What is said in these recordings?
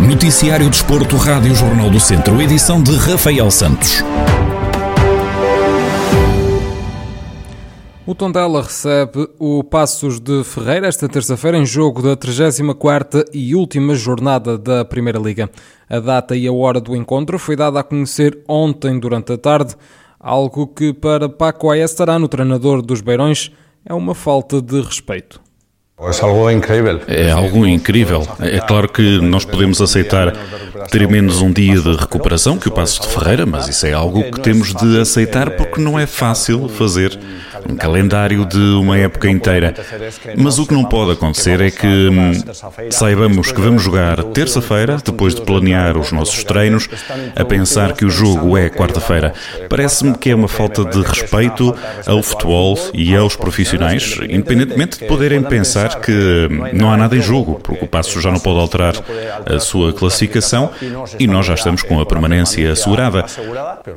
Noticiário Desporto, Rádio Jornal do Centro, edição de Rafael Santos. O Tondela recebe o Passos de Ferreira esta terça-feira em jogo da 34ª e última jornada da Primeira Liga. A data e a hora do encontro foi dada a conhecer ontem durante a tarde, algo que para Paco Aestará, no treinador dos Beirões, é uma falta de respeito. É algo incrível. É algo incrível. É claro que nós podemos aceitar ter menos um dia de recuperação que o Passo de Ferreira, mas isso é algo que temos de aceitar porque não é fácil fazer um calendário de uma época inteira. Mas o que não pode acontecer é que hum, saibamos que vamos jogar terça-feira, depois de planear os nossos treinos, a pensar que o jogo é quarta-feira. Parece-me que é uma falta de respeito ao futebol e aos profissionais, independentemente de poderem pensar pensar que não há nada em jogo, porque o Passo já não pode alterar a sua classificação e nós já estamos com a permanência assegurada.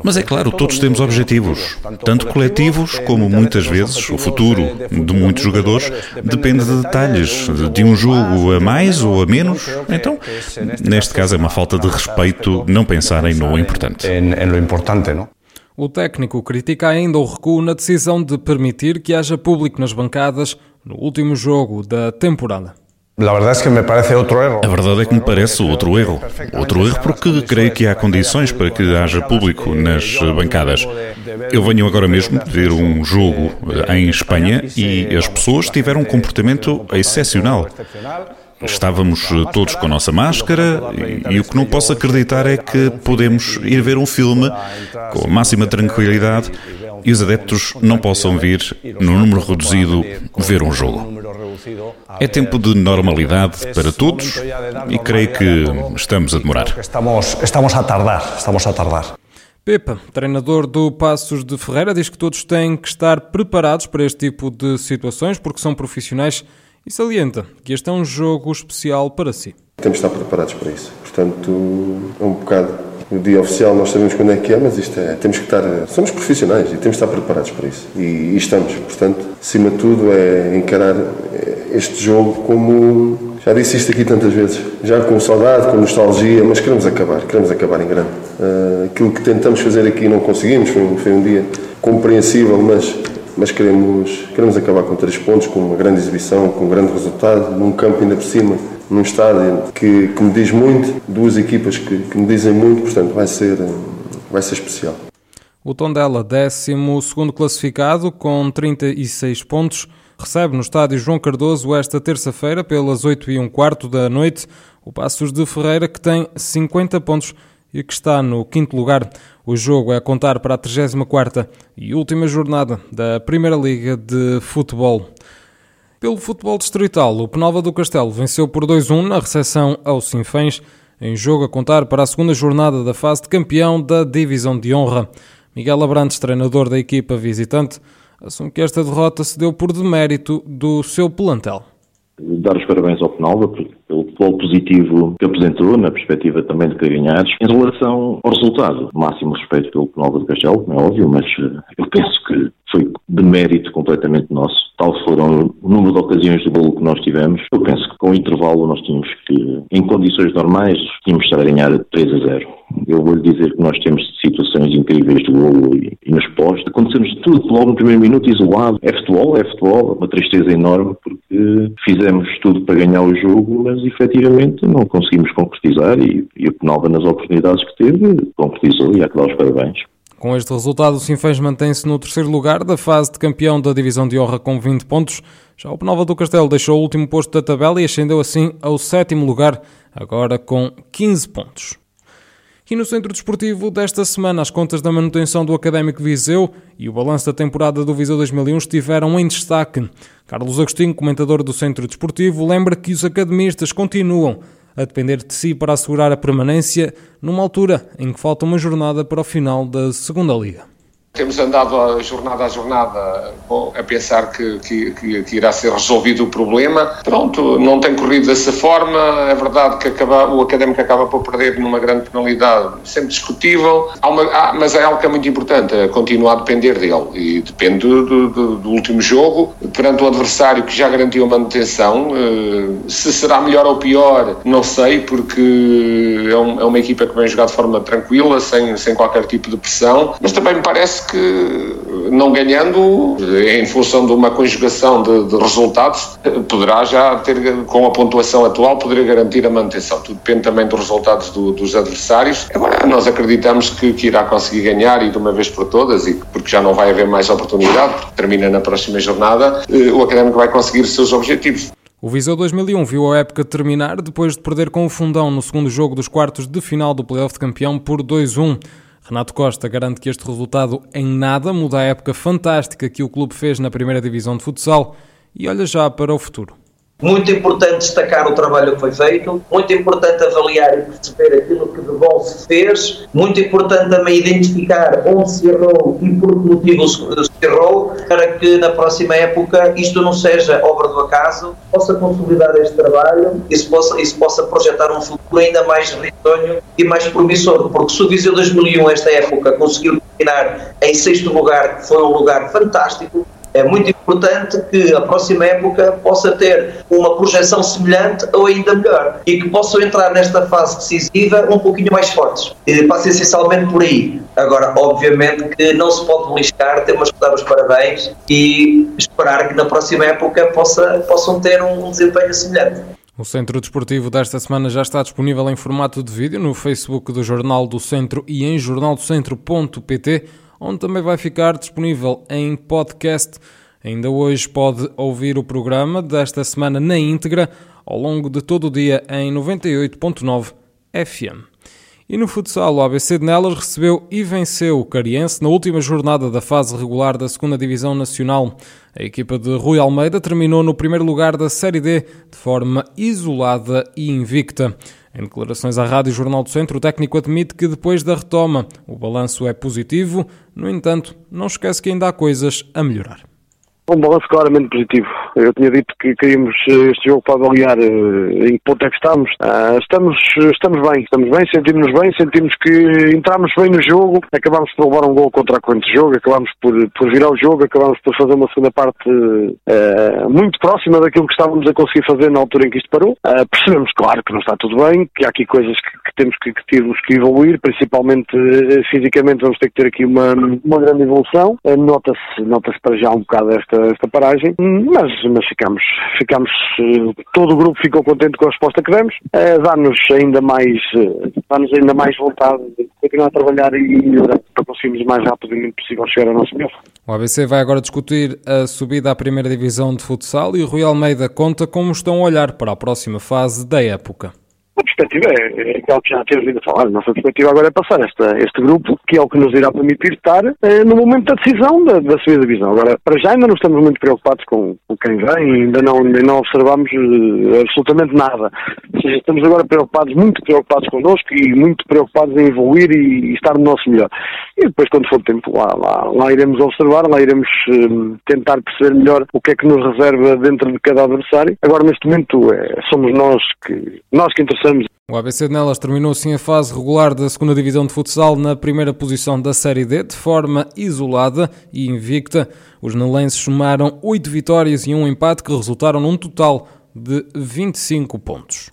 Mas é claro, todos temos objetivos, tanto coletivos como muitas vezes o futuro de muitos jogadores depende de detalhes, de um jogo a mais ou a menos. Então, neste caso, é uma falta de respeito não pensarem no importante. O técnico critica ainda o recuo na decisão de permitir que haja público nas bancadas no último jogo da temporada. A verdade é que me parece outro erro. A verdade é que me parece outro erro. Outro erro porque creio que há condições para que haja público nas bancadas. Eu venho agora mesmo ver um jogo em Espanha e as pessoas tiveram um comportamento excepcional. Estávamos todos com a nossa máscara e, e, o que não posso acreditar é que podemos ir ver um filme com a máxima tranquilidade e os adeptos não possam vir, no número reduzido, ver um jogo. É tempo de normalidade para todos e creio que estamos a demorar. Estamos, estamos a tardar, estamos a tardar. Pepa, treinador do Passos de Ferreira, diz que todos têm que estar preparados para este tipo de situações porque são profissionais e salienta que este é um jogo especial para si. Temos de estar preparados para isso. Portanto, é um bocado o dia oficial nós sabemos quando é que é, mas isto é, temos que estar, somos profissionais e temos que estar preparados para isso. E, e estamos, portanto, acima de tudo é encarar este jogo como, já disse isto aqui tantas vezes, já com saudade, com nostalgia, mas queremos acabar, queremos acabar em grande. Uh, aquilo que tentamos fazer aqui não conseguimos, foi um, foi um dia compreensível, mas mas queremos, queremos acabar com três pontos, com uma grande exibição, com um grande resultado, num campo ainda por cima num estádio que, que me diz muito, duas equipas que, que me dizem muito, portanto vai ser, vai ser especial. O Tondela, 12 classificado, com 36 pontos, recebe no estádio João Cardoso esta terça-feira, pelas 8 e um quarto da noite, o Passos de Ferreira, que tem 50 pontos e que está no quinto lugar. O jogo é a contar para a 34ª e última jornada da Primeira Liga de Futebol. Pelo futebol distrital, o Penalva do Castelo venceu por 2-1 na recepção ao Sinfãs, em jogo a contar para a segunda jornada da fase de campeão da Divisão de Honra. Miguel Abrantes, treinador da equipa visitante, assume que esta derrota se deu por demérito do seu plantel. Dar os parabéns ao Penalva pelo futebol positivo que apresentou, na perspectiva também de ganhar. Em relação ao resultado, máximo respeito pelo Penalva do Castelo, é óbvio, mas eh, eu penso que foi de mérito completamente nosso. Tal foram o número de ocasiões de golo que nós tivemos. Eu penso que com o intervalo nós tínhamos que, em condições normais, tínhamos que estar a ganhar 3 a 0. Eu vou-lhe dizer que nós temos situações incríveis de golo e, e nos postos. Acontecemos tudo logo no primeiro minuto isolado. É futebol, é futebol. Uma tristeza enorme porque fizemos tudo para ganhar o jogo, mas efetivamente não conseguimos concretizar e, e o Penalva nas oportunidades que teve concretizou e há que dar os parabéns. Com este resultado, o Sinfãs mantém-se no terceiro lugar da fase de campeão da Divisão de Honra com 20 pontos. Já o Penalva do Castelo deixou o último posto da tabela e ascendeu assim ao sétimo lugar, agora com 15 pontos. E no Centro Desportivo desta semana, as contas da manutenção do Académico Viseu e o balanço da temporada do Viseu 2001 estiveram em destaque. Carlos Agostinho, comentador do Centro Desportivo, lembra que os academistas continuam a depender de si para assegurar a permanência numa altura em que falta uma jornada para o final da Segunda Liga. Temos andado jornada a jornada bom, a pensar que, que, que, irá ser resolvido o problema. Pronto, não tem corrido dessa forma. É verdade que acaba, o académico acaba por perder numa grande penalidade, sempre discutível, uma, há, mas é algo que é muito importante, é continuar a depender dele. E depende do, do, do, último jogo, perante o adversário que já garantiu a manutenção. Eh, se será melhor ou pior, não sei, porque é, um, é uma equipa que vem jogar de forma tranquila, sem, sem qualquer tipo de pressão, mas também me parece que não ganhando, em função de uma conjugação de, de, resultados, poderá já ter, com a pontuação atual, poderia garantir a manutenção. Tudo depende também dos resultados do, dos adversários. Agora, nós acreditamos que, que, irá conseguir ganhar e de uma vez por todas, e porque já não vai haver mais oportunidade, porque termina na próxima jornada, eh, o Académico vai conseguir os seus objetivos. O Viseu 2001 viu a época terminar depois de perder com o Fundão no segundo jogo dos quartos de final do Playoff de Campeão por 2-1. Renato Costa garante que este resultado em nada muda a época fantástica que o clube fez na primeira divisão de futsal e olha já para o futuro. Muito importante destacar o trabalho que foi feito, muito importante avaliar e perceber aquilo que de bom se fez, muito importante também identificar onde se errou e por que motivo se errou, para que na próxima época isto não seja obra do acaso, possa consolidar este trabalho e se possa, e se possa projetar um futuro ainda mais risonho e mais promissor, porque se o Viseu 2001, esta época, conseguiu terminar em sexto lugar, que foi um lugar fantástico, é muito importante que a próxima época possa ter uma projeção semelhante ou ainda melhor e que possam entrar nesta fase decisiva um pouquinho mais fortes. E passa essencialmente por aí. Agora, obviamente que não se pode beliscar, temos que dar os parabéns e esperar que na próxima época possa, possam ter um desempenho semelhante. O Centro Desportivo desta semana já está disponível em formato de vídeo no Facebook do Jornal do Centro e em jornaldocentro.pt onde também vai ficar disponível em podcast. Ainda hoje pode ouvir o programa desta semana na íntegra ao longo de todo o dia em 98.9 FM. E no futsal, o ABC de Nelas recebeu e venceu o Cariense na última jornada da fase regular da 2 Divisão Nacional. A equipa de Rui Almeida terminou no primeiro lugar da Série D de forma isolada e invicta. Em declarações à Rádio Jornal do Centro, o técnico admite que depois da retoma o balanço é positivo, no entanto, não esquece que ainda há coisas a melhorar. Um balanço claramente positivo. Eu tinha dito que queríamos eh, este jogo para avaliar eh, em que ponto é que estamos. Ah, estamos, estamos bem, estamos bem, sentimos-nos bem, sentimos que entramos bem no jogo, acabámos por levar um gol contra a corrente de jogo, acabámos por, por virar o jogo, acabámos por fazer uma segunda parte uh, muito próxima daquilo que estávamos a conseguir fazer na altura em que isto parou. Uh, percebemos, claro, que não está tudo bem, que há aqui coisas que, que temos que, que que evoluir, principalmente fisicamente vamos ter que ter aqui uma, uma grande evolução. Nota-se nota para já um bocado esta esta paragem, mas, mas ficamos, ficamos, todo o grupo ficou contente com a resposta que demos, eh, dá-nos ainda mais, eh, dá-nos ainda mais vontade de continuar a trabalhar e melhorar para conseguirmos mais rapidamente possível chegar ao nosso melhor. O ABC vai agora discutir a subida à primeira divisão de futsal e o Rui Almeida conta como estão a olhar para a próxima fase da época. A perspectiva é, é aquela que já temos vindo a falar. A nossa perspectiva agora é passar esta, este grupo, que é o que nos irá permitir estar eh, no momento da decisão da, da subida da divisão. Agora, para já ainda não estamos muito preocupados com, com quem vem, ainda não, ainda não observamos eh, absolutamente nada. Ou seja, estamos agora preocupados, muito preocupados connosco e muito preocupados em evoluir e, e estar no nosso melhor. E depois, quando for tempo, lá, lá, lá iremos observar, lá iremos eh, tentar perceber melhor o que é que nos reserva dentro de cada adversário. Agora, neste momento, é, somos nós que, nós que interessamos o ABC de Nelas terminou assim a fase regular da segunda Divisão de Futsal na primeira posição da Série D, de forma isolada e invicta. Os nelenses somaram 8 vitórias e um empate que resultaram num total de 25 pontos.